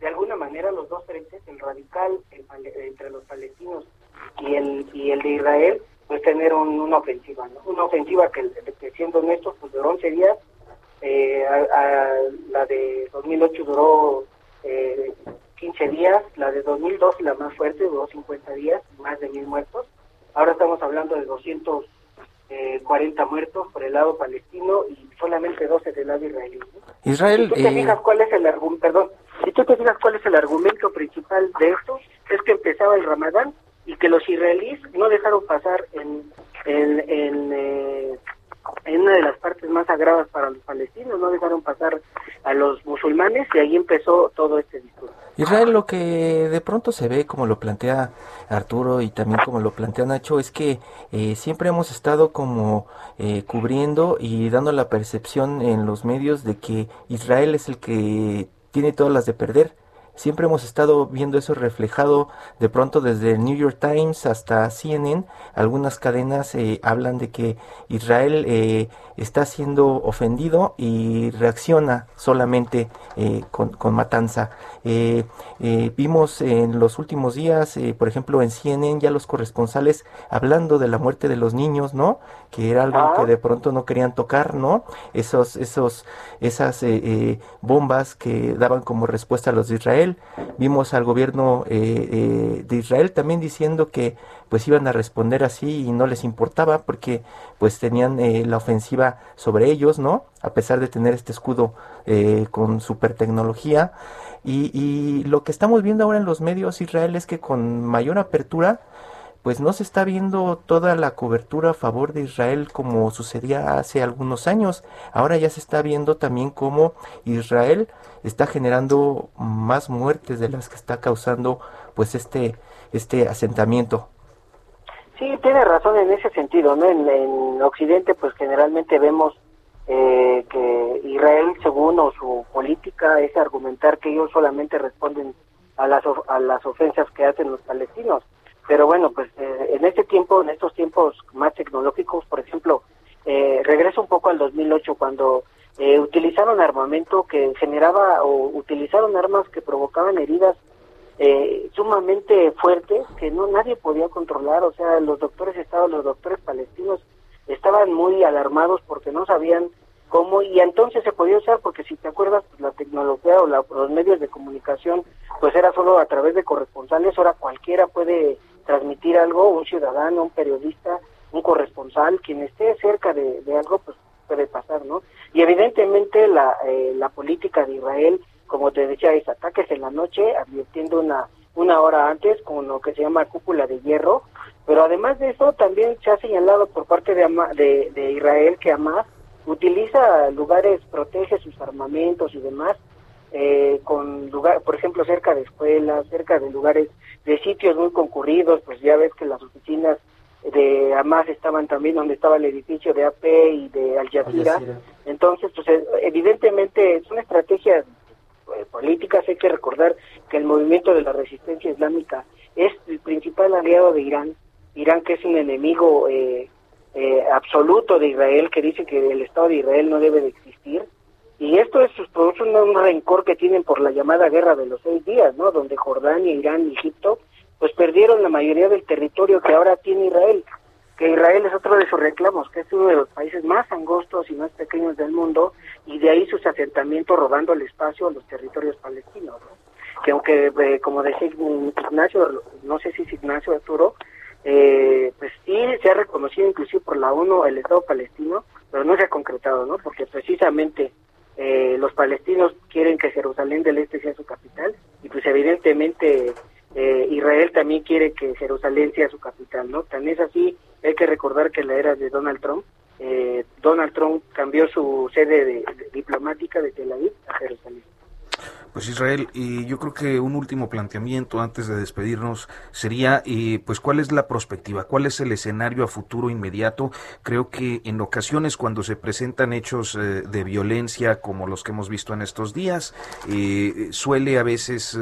S9: De alguna manera los dos frentes, el radical entre los palestinos y el, y el de Israel, pues tener una ofensiva, ¿no? Una ofensiva que, siendo honestos, pues duró 11 días, eh, la de 2008 duró eh, 15 días, la de 2012, la más fuerte, duró 50 días, más de mil muertos. Ahora estamos hablando de 200 eh, 40 muertos por el lado palestino y solamente 12 del lado israelí.
S7: Israel,
S9: si tú te eh, fijas cuál es el argumento, perdón, si tú te fijas cuál es el argumento principal de esto, es que empezaba el Ramadán y que los israelíes no dejaron pasar en en, en, eh, en una de las partes más sagradas para los palestinos, no dejaron pasar a los musulmanes y ahí empezó todo este discurso.
S2: Israel lo que de pronto se ve, como lo plantea Arturo y también como lo plantea Nacho, es que eh, siempre hemos estado como eh, cubriendo y dando la percepción en los medios de que Israel es el que tiene todas las de perder Siempre hemos estado viendo eso reflejado de pronto desde el New York Times hasta CNN. Algunas cadenas eh, hablan de que Israel eh, está siendo ofendido y reacciona solamente eh, con, con, matanza. vimos en los últimos días, por ejemplo, en CNN ya los corresponsales hablando de la muerte de los niños, ¿no? Que era algo que de pronto no querían tocar, ¿no? Esos, esos, esas bombas que daban como respuesta a los de Israel Vimos al gobierno eh, eh, de Israel también diciendo que pues iban a responder así y no les importaba porque pues tenían eh, la ofensiva sobre ellos, ¿no? A pesar de tener este escudo con super tecnología. Y, y lo que estamos viendo ahora en los medios Israel es que con mayor apertura pues no se está viendo toda la cobertura a favor de Israel como sucedía hace algunos años. Ahora ya se está viendo también cómo Israel está generando más muertes de las que está causando pues este este asentamiento.
S9: Sí, tiene razón en ese sentido, ¿no? En, Occidente pues generalmente vemos eh, que Israel, según su política, es argumentar que ellos solamente responden a las, a las ofensas que hacen los palestinos pero bueno, pues eh, en este tiempo, en estos tiempos más tecnológicos, por ejemplo, eh, regreso un poco al 2008 cuando eh, utilizaron armamento que generaba o utilizaron armas que provocaban heridas eh, sumamente fuertes que no nadie podía controlar, o sea, los doctores estaban, los doctores palestinos estaban muy alarmados porque no sabían cómo y entonces se podía usar porque si te acuerdas pues, la tecnología o los medios de comunicación pues era solo a través de corresponsales, ahora cualquiera puede transmitir algo, un ciudadano, un periodista, un corresponsal, quien esté cerca de, algo, pues puede pasar, ¿no? Y evidentemente la, eh, la política de Israel, como te decía, es ataques en la noche, advirtiendo una, una hora antes con lo que se llama cúpula de hierro, pero además de eso también se ha señalado por parte de, de, de Israel que Hamas utiliza lugares, protege sus armamentos y demás, eh, con lugar, por ejemplo, cerca de escuelas, cerca de lugares, de sitios muy concurridos, pues ya ves que las oficinas de Hamas estaban también donde estaba el edificio de AP y de Al Jazeera. Entonces, pues eh, evidentemente es una estrategia eh, política, hay que recordar que el movimiento de la resistencia islámica es el principal aliado de Irán, Irán que es un enemigo eh, eh, absoluto de Israel, que dice que el Estado de Israel no debe de existir, y esto es produce un, rencor que tienen por la llamada guerra de los seis días, ¿no? Donde Jordania, Irán y Egipto, pues perdieron la mayoría del territorio que ahora tiene Israel. Que Israel es otro de sus reclamos, que es uno de los países más angostos y más pequeños del mundo, y de ahí sus asentamientos robando el espacio a los territorios palestinos, Que aunque, eh, como decía Ignacio, no sé si es Ignacio Arturo, eh, pues sí se ha reconocido inclusive por la ONU el Estado palestino, pero no se ha concretado, ¿no? Porque precisamente eh, los palestinos quieren que Jerusalén del Este sea su capital y pues evidentemente eh, Israel también quiere que Jerusalén sea su capital, ¿no? Tan es así, hay que recordar que en la era de Donald Trump, eh, Donald Trump cambió su sede diplomática de Tel Aviv a Jerusalén.
S1: Pues Israel, y yo creo que un último planteamiento antes de despedirnos sería, eh, pues, ¿cuál es la perspectiva? ¿Cuál es el escenario a futuro inmediato? Creo que en ocasiones cuando se presentan hechos eh, de violencia como los que hemos visto en estos días, eh, suele a veces,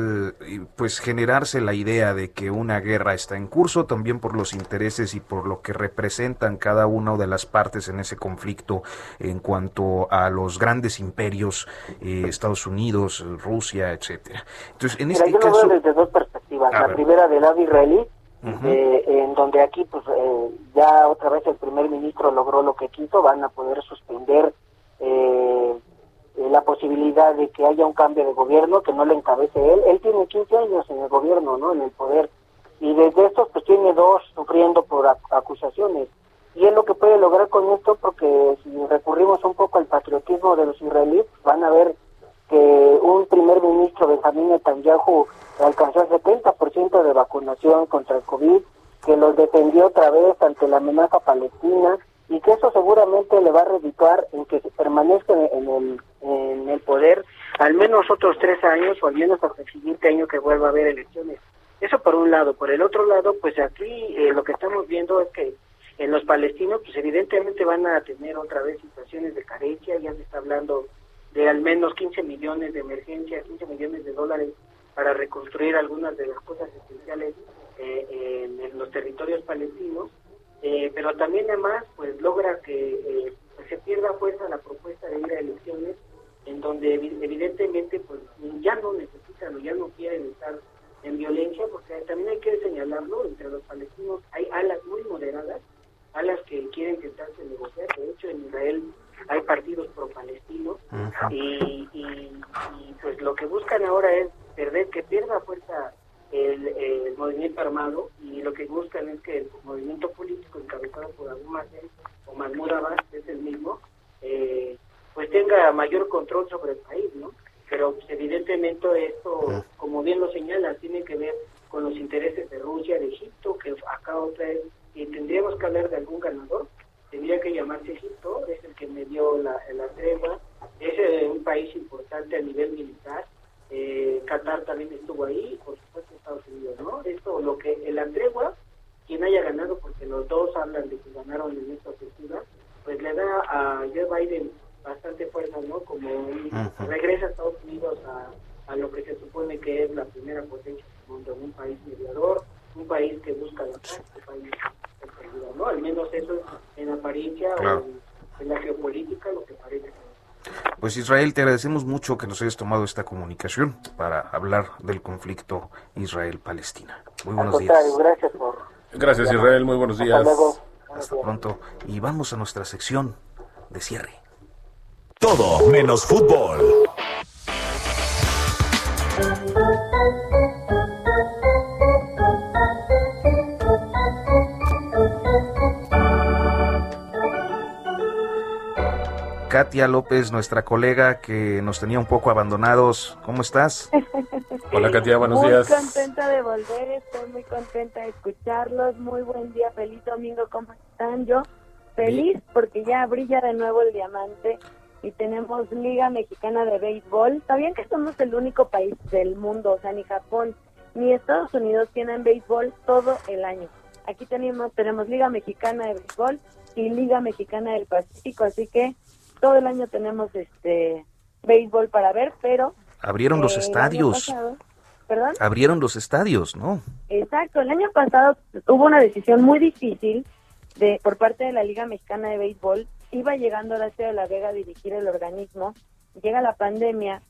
S1: pues, generarse la idea de que una guerra está en curso, también por los intereses y por lo que representan cada una de las partes en ese conflicto en cuanto a los grandes imperios, Estados Unidos, Rusia, etcétera. Entonces, en este
S9: yo
S1: caso...
S9: lo veo desde dos perspectivas. la primera del lado israelí, eh, en donde aquí pues eh, ya otra vez el primer ministro logró lo que quiso, van a poder suspender eh, la posibilidad de que haya un cambio de gobierno que no le encabece él. Él tiene 15 años en el gobierno, ¿no? En el poder. Y desde estos pues tiene dos sufriendo por acusaciones. Y es lo que puede lograr con esto porque si recurrimos un poco al patriotismo de los israelíes, van a ver que un primer ministro, Benjamín Netanyahu, alcanzó el 70% de vacunación contra el COVID, que los defendió otra vez ante la amenaza palestina, y que eso seguramente le va a redituar en que permanezca en el, en el poder al menos otros tres años o al menos hasta el siguiente año que vuelva a haber elecciones. Eso por un lado. Por el otro lado, pues aquí eh, lo que estamos viendo es que en los palestinos, pues evidentemente van a tener otra vez situaciones de carencia, ya se está hablando de al menos 15 millones de emergencia, 15 millones de dólares para reconstruir algunas de las cosas esenciales eh, en, los territorios palestinos, eh, pero también además pues logra que eh, se pierda fuerza la propuesta de ir a elecciones en donde evidentemente pues ya no necesitan o ya no quieren estar en violencia, porque también hay que señalarlo, entre los palestinos hay alas muy moderadas, alas que quieren sentarse a negociar, de hecho en Israel hay partidos pro-palestinos y, y, pues lo que buscan ahora es perder, que pierda fuerza el, movimiento armado y lo que buscan es que el movimiento político encabezado por Abu Mazen o Mahmoud Abbas, es el mismo, eh, pues tenga mayor control sobre el país, ¿no? Pero pues, evidentemente esto, como bien lo señala, tiene que ver con los intereses de Rusia, de Egipto, que acá otra vez, y tendríamos que hablar de algún ganador, tendría que llamarse Egipto, es el que me dio la, la tregua, es eh, un país importante a nivel militar, eh, Qatar también estuvo ahí, por supuesto Estados Unidos, ¿no? Esto, lo que en la tregua, quien haya ganado, porque los dos hablan de que ganaron en esta ofensiva, pues le da a Joe Biden bastante fuerza, ¿no? Como regresa a Estados Unidos a, a, lo que se supone que es la primera potencia del mundo, un país mediador, un país que busca la paz, un país ¿no? Al menos eso en apariencia o en, la geopolítica lo que parece
S1: pues Israel, te agradecemos mucho que nos hayas tomado esta comunicación para hablar del conflicto Israel-Palestina. Muy buenos días.
S9: Gracias, por...
S3: gracias Israel, muy buenos días.
S1: Hasta pronto. Y vamos a nuestra sección de cierre.
S5: Todo menos fútbol.
S1: Katia López, nuestra colega que nos tenía un poco abandonados. ¿Cómo estás? (laughs)
S3: Hola Katia, buenos días.
S10: Muy contenta de volver, estoy muy contenta de escucharlos. Muy buen día, feliz domingo, ¿cómo están? Yo feliz porque ya brilla de nuevo el diamante y tenemos Liga Mexicana de Béisbol. ¿Sabían que somos el único país del mundo, o sea, ni Japón ni Estados Unidos tienen béisbol todo el año? Aquí tenemos, tenemos Liga Mexicana de Béisbol y Liga Mexicana del Pacífico, así que todo el año tenemos este béisbol para ver, pero...
S1: Abrieron los eh, estadios.
S10: ¿Perdón?
S1: Abrieron los estadios, ¿no?
S10: Exacto, el año pasado hubo una decisión muy difícil de por parte de la Liga Mexicana de Béisbol iba llegando Horacio de la Vega a dirigir el organismo, llega la pandemia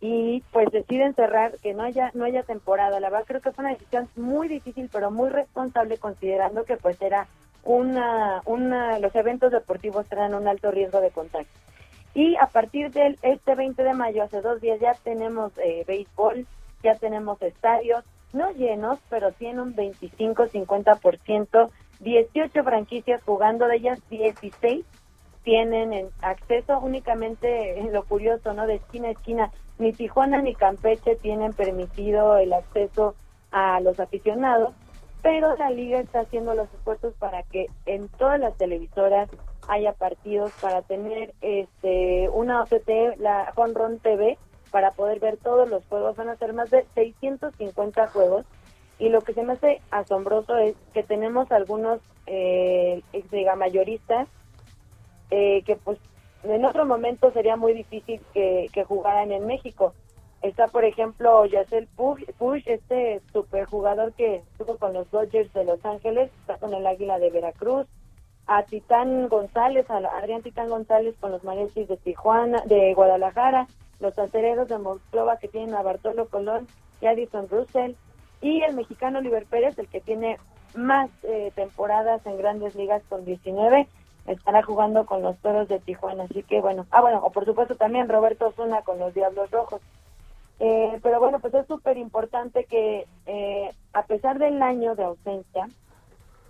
S10: y pues deciden cerrar, que no haya no haya temporada. La verdad creo que fue una decisión muy difícil, pero muy responsable considerando que pues era una, una los eventos deportivos eran un alto riesgo de contagio. Y a partir del este 20 de mayo, hace dos días, ya tenemos eh, béisbol, ya tenemos estadios, no llenos, pero tienen un 25-50%, 18 franquicias jugando, de ellas 16 tienen acceso únicamente, en lo curioso, ¿no? De esquina a esquina, ni Tijuana ni Campeche tienen permitido el acceso a los aficionados, pero la liga está haciendo los esfuerzos para que en todas las televisoras haya partidos para tener este una OTT, la Honron TV, para poder ver todos los juegos. Van a ser más de 650 juegos. Y lo que se me hace asombroso es que tenemos algunos eh, mayoristas eh, que pues en otro momento sería muy difícil que, jugaran en México. Está, por ejemplo, Yacel Push, Push, este superjugador que estuvo con los Dodgers de Los Ángeles, está con el Águila de Veracruz. A Titán González, a Adrián Titán González con los Mariachis de Tijuana, de Guadalajara, los acereros de Monclova que tienen a Bartolo Colón y Addison Russell, y el mexicano Oliver Pérez, el que tiene más eh, temporadas en grandes ligas con 19, estará jugando con los Toros de Tijuana. Así que bueno, ah bueno, o por supuesto también Roberto Zuna con los Diablos Rojos. Eh, pero bueno, pues es súper importante que eh, a pesar del año de ausencia,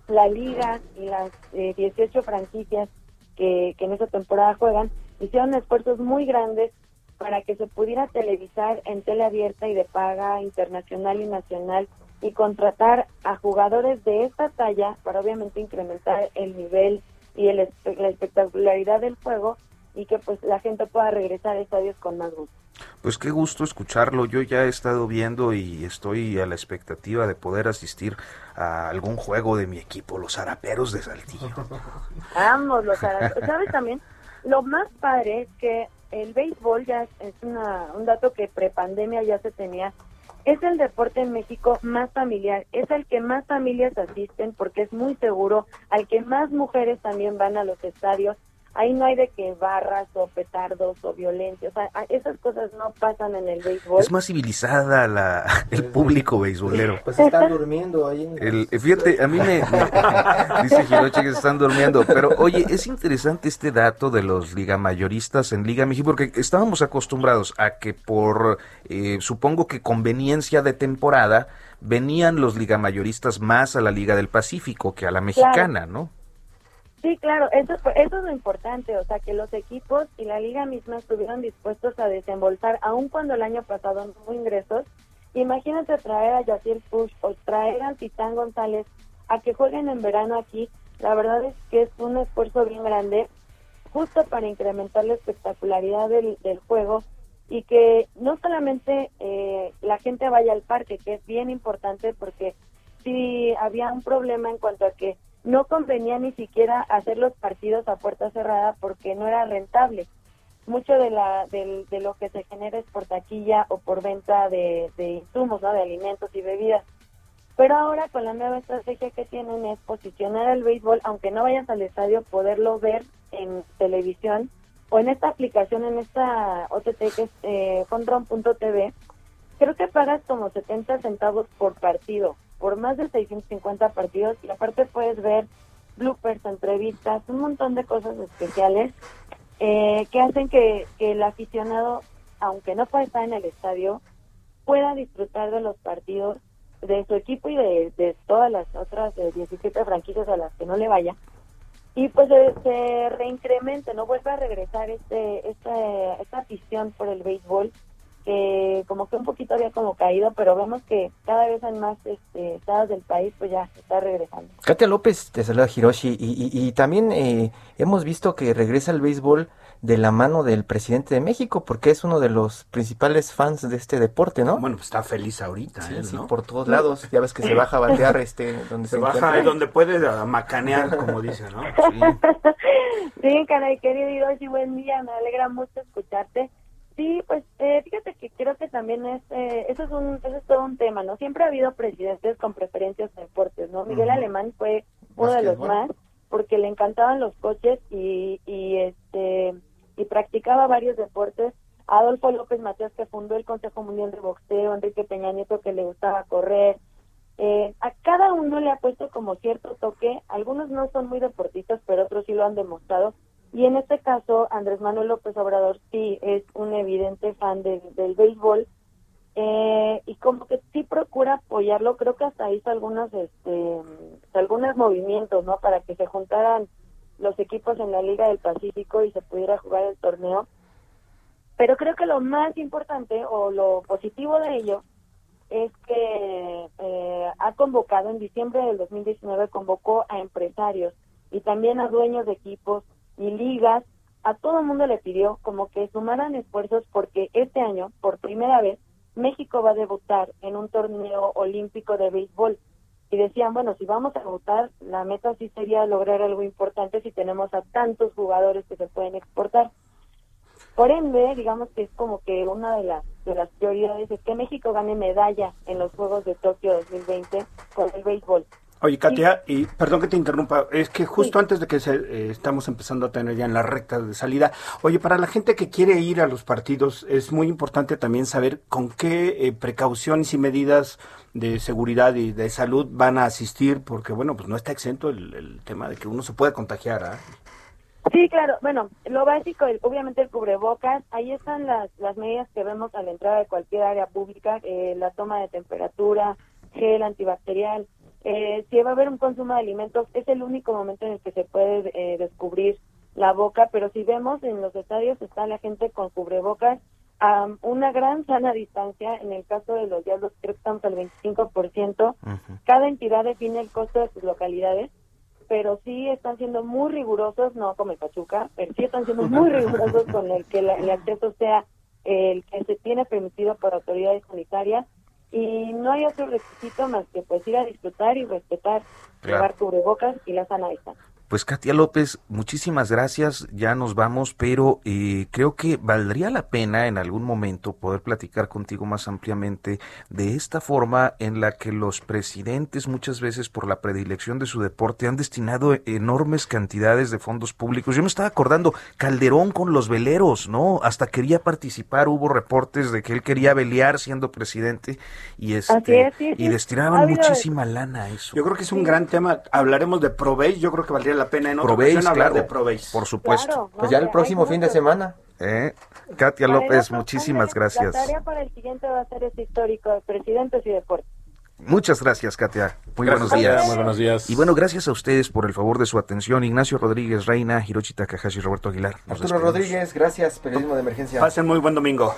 S10: la liga y las 18 eh, franquicias que, que en esa temporada juegan hicieron esfuerzos muy grandes para que se pudiera televisar en tele abierta y de paga internacional y nacional y contratar a jugadores de esta talla para obviamente incrementar el nivel y el, la espectacularidad del juego y que pues la gente pueda regresar a estadios con más gusto.
S1: Pues qué gusto escucharlo. Yo ya he estado viendo y estoy a la expectativa de poder asistir a algún juego de mi equipo, los Araperos de Saltillo. (laughs)
S10: Vamos, los Araperos. ¿Sabes también? Lo más padre es que el béisbol ya es una, un dato que prepandemia ya se tenía. Es el deporte en México más familiar, es el que más familias asisten porque es muy seguro, al que más mujeres también van a los estadios ahí no hay de que barras o petardos o violencia, o sea, esas cosas no pasan en el béisbol.
S1: Es más civilizada la, (laughs) el público beisbolero.
S2: Pues están durmiendo ahí.
S1: El, fíjate, a mí me, (laughs) dice Hirochi que están durmiendo, pero oye, es interesante este dato de los ligamayoristas en Liga México, porque estábamos acostumbrados a que por, eh, supongo que conveniencia de temporada, venían los ligamayoristas más a la Liga del Pacífico que a la mexicana, ¿no?
S10: Sí, claro, eso, eso es lo importante, o sea, que los equipos y la liga misma estuvieron dispuestos a desembolsar, aun cuando el año pasado no hubo ingresos. Imagínate traer a Yacir Push o traer a Titán González a que jueguen en verano aquí. La verdad es que es un esfuerzo bien grande, justo para incrementar la espectacularidad del, del juego y que no solamente eh, la gente vaya al parque, que es bien importante porque si había un problema en cuanto a que no convenía ni siquiera hacer los partidos a puerta cerrada porque no era rentable. Mucho de, la, de, lo que se genera es por taquilla o por venta de, insumos, ¿no? de alimentos y bebidas. Pero ahora con la nueva estrategia que tienen es posicionar el béisbol, aunque no vayas al estadio, poderlo ver en televisión o en esta aplicación, en esta OTT que es eh, creo que pagas como 70 centavos por partido por más de 650 partidos y aparte puedes ver bloopers, entrevistas, un montón de cosas especiales eh, que hacen que, el aficionado, aunque no pueda estar en el estadio, pueda disfrutar de los partidos de su equipo y de, todas las otras 17 franquicias a las que no le vaya. Y pues se, reincremente, no vuelva a regresar este, este, esta afición por el béisbol que como que un poquito había como caído, pero vemos que cada vez en más este, estados del país pues ya está regresando.
S2: Katia López te saluda Hiroshi y, y, también eh, hemos visto que regresa el béisbol de la mano del presidente de México porque es uno de los principales fans de este deporte, ¿no?
S7: Bueno, pues está feliz ahorita,
S2: sí, sí, por todos lados. Ya ves que se baja a batear (laughs) este donde se,
S7: se baja donde puede macanear, como dice, ¿no?
S10: Sí, (laughs) sí canal querido Hiroshi, buen día, me alegra mucho escucharte. Sí, pues eh, fíjate que creo que también es, eh, eso es un, eso es todo un tema, ¿no? Siempre ha habido presidentes con preferencias en deportes, ¿no? Miguel Alemán fue uno de los más, porque le encantaban los coches y, y este, y practicaba varios deportes. Adolfo López Matías, que fundó el Consejo Mundial de Boxeo, Enrique Peña Nieto, que le gustaba correr. Eh, a cada uno le ha puesto como cierto toque. Algunos no son muy deportistas, pero otros sí lo han demostrado. Y en este caso, Andrés Manuel López Obrador sí es un evidente fan del béisbol eh, y como que sí procura apoyarlo. Creo que hasta hizo algunos, este, algunos movimientos, ¿no? Para que se juntaran los equipos en la Liga del Pacífico y se pudiera jugar el torneo. Pero creo que lo más importante o lo positivo de ello es que eh, ha convocado en diciembre del 2019 convocó a empresarios y también a dueños de equipos y ligas, a todo el mundo le pidió como que sumaran esfuerzos porque este año, por primera vez, México va a debutar en un torneo olímpico de béisbol. Y decían, bueno, si vamos a debutar, la meta sí sería lograr algo importante si tenemos a tantos jugadores que se pueden exportar. Por ende, digamos que es como que una de las, de las prioridades es que México gane medalla en los Juegos de Tokio 2020 con el béisbol.
S7: Oye, Katia, y perdón que te interrumpa, es que justo antes de que se, eh, estamos empezando a tener ya en la recta de salida, oye, para la gente que quiere ir a los partidos, es muy importante también saber con qué eh, precauciones y medidas de seguridad y de salud van a asistir, porque bueno, pues no está exento el, tema de que uno se puede contagiar. ¿ah?
S10: Sí, claro. Bueno, lo básico, obviamente el cubrebocas. Ahí están las, las medidas que vemos a la entrada de cualquier área pública, eh, la toma de temperatura, gel antibacterial eh, si va a haber un consumo de alimentos, es el único momento en el que se puede eh, descubrir la boca, pero si vemos en los estadios está la gente con cubrebocas a una gran sana distancia, en el caso de los diablos creo que estamos al 25%, cada entidad define el costo de sus localidades pero sí están siendo muy rigurosos, no como el Pachuca, pero sí están siendo muy rigurosos con el que la- el acceso sea el que se tiene permitido por autoridades sanitarias y no hay otro requisito más que pues ir a disfrutar y respetar,
S1: Claro.
S10: llevar cubrebocas y la sana distancia.
S1: Pues Katia López, muchísimas gracias, ya nos vamos, pero eh, creo que valdría la pena en algún momento poder platicar contigo más ampliamente de esta forma en la que los presidentes muchas veces por la predilección de su deporte han destinado enormes cantidades de fondos públicos. Yo me estaba acordando, Calderón con los veleros, ¿no? Hasta quería participar, hubo reportes de que él quería velear siendo presidente y, este,
S10: Así es, sí, sí.
S1: y destinaban muchísima lana a eso.
S7: Yo creo que es un gran tema. Hablaremos de Proveis. Yo creo que valdría la pena en otra
S1: Proveis,
S7: ocasión hablar
S1: claro,
S7: de Proveis.
S1: por supuesto.
S10: Claro,
S2: Pues ya el próximo fin de semana.
S1: ¿Eh? Katia López,
S10: otro,
S1: muchísimas gracias.
S10: La tarea para el siguiente va a ser este histórico de presidentes y deportes.
S1: Muchas gracias, Katia. Muy
S3: Gracias,
S1: buenos días.
S3: Katia. Muy buenos días.
S1: Y bueno, gracias a ustedes por el favor de su atención. Ignacio Rodríguez Reina, Hiroshi Takahashi, Roberto Aguilar. Nos
S2: Arturo
S1: despedimos.
S2: Rodríguez, gracias, periodismo de emergencia.
S7: Pasen muy buen domingo.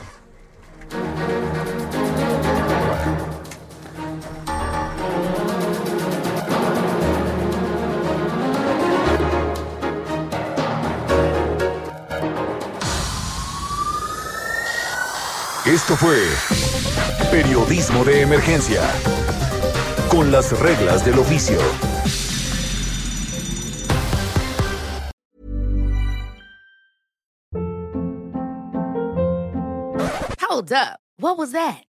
S5: Esto fue Periodismo de Emergencia. Con las reglas del oficio.
S11: Hold up. What was that?